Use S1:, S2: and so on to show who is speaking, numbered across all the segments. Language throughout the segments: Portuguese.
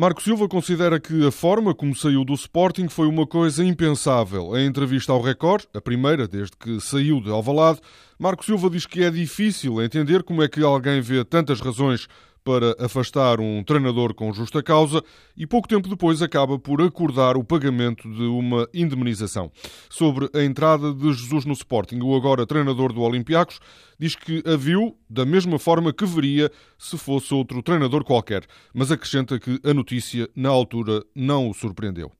S1: Marco Silva considera que a forma como saiu do Sporting foi uma coisa impensável. Em entrevista ao Record, a primeira desde que saiu de Alvalade, Marco Silva diz que é difícil entender como é que alguém vê tantas razões para afastar um treinador com justa causa e pouco tempo depois acaba por acordar o pagamento de uma indemnização. Sobre a entrada de Jesus no Sporting, o agora treinador do Olympiacos diz que a viu da mesma forma que veria se fosse outro treinador qualquer, mas acrescenta que a notícia na altura não o surpreendeu.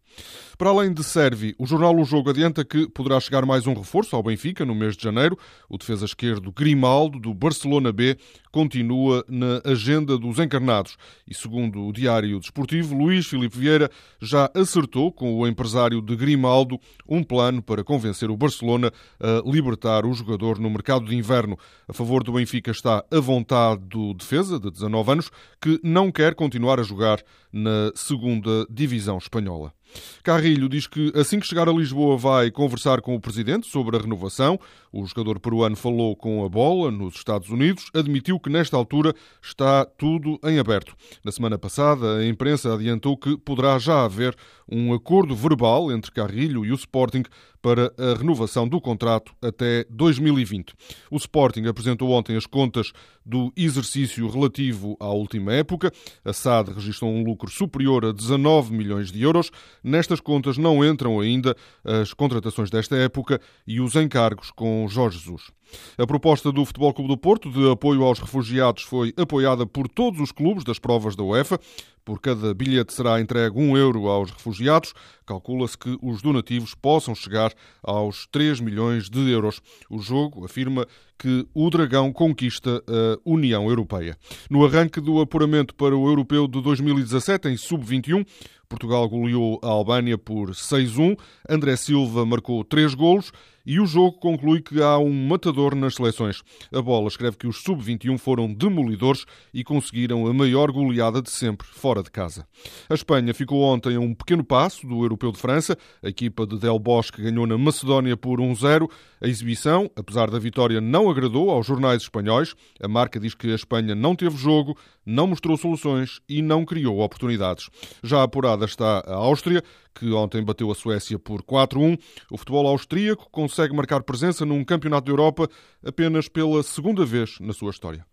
S1: Para além de Servi, o jornal O Jogo adianta que poderá chegar mais um reforço ao Benfica no mês de janeiro. O defesa esquerdo Grimaldo, do Barcelona B, continua na agenda dos encarnados. E segundo o Diário Desportivo, Luís Filipe Vieira já acertou com o empresário de Grimaldo um plano para convencer o Barcelona a libertar o jogador no mercado de inverno. A favor do Benfica está a vontade do defesa, de 19 anos, que não quer continuar a jogar na segunda divisão espanhola. Carrilho diz que assim que chegar a Lisboa vai conversar com o presidente sobre a renovação. O jogador peruano falou com a bola nos Estados Unidos, admitiu que nesta altura está tudo em aberto. Na semana passada, a imprensa adiantou que poderá já haver um acordo verbal entre Carrilho e o Sporting para a renovação do contrato até 2020. O Sporting apresentou ontem as contas do exercício relativo à última época. A SAD registrou um lucro superior a 19 milhões de euros. Nestas contas não entram ainda as contratações desta época e os encargos com Jorge Jesus. A proposta do Futebol Clube do Porto de apoio aos refugiados foi apoiada por todos os clubes das provas da UEFA. Por cada bilhete será entregue um euro aos refugiados. Calcula-se que os donativos possam chegar aos 3 milhões de euros. O jogo afirma que o Dragão conquista a União Europeia. No arranque do apuramento para o Europeu de 2017, em sub-21, Portugal goleou a Albânia por 6-1. André Silva marcou três golos e o jogo conclui que há um matador nas seleções. A bola escreve que os sub-21 foram demolidores e conseguiram a maior goleada de sempre fora de casa. A Espanha ficou ontem a um pequeno passo do Europeu de França. A equipa de Del Bosque ganhou na Macedónia por 1-0. A exibição, apesar da vitória, agradou aos jornais espanhóis. A marca diz que a Espanha não teve jogo, não mostrou soluções e não criou oportunidades. Já apurada está a Áustria, que ontem bateu a Suécia por 4-1. O futebol austríaco consegue marcar presença num campeonato da Europa apenas pela segunda vez na sua história.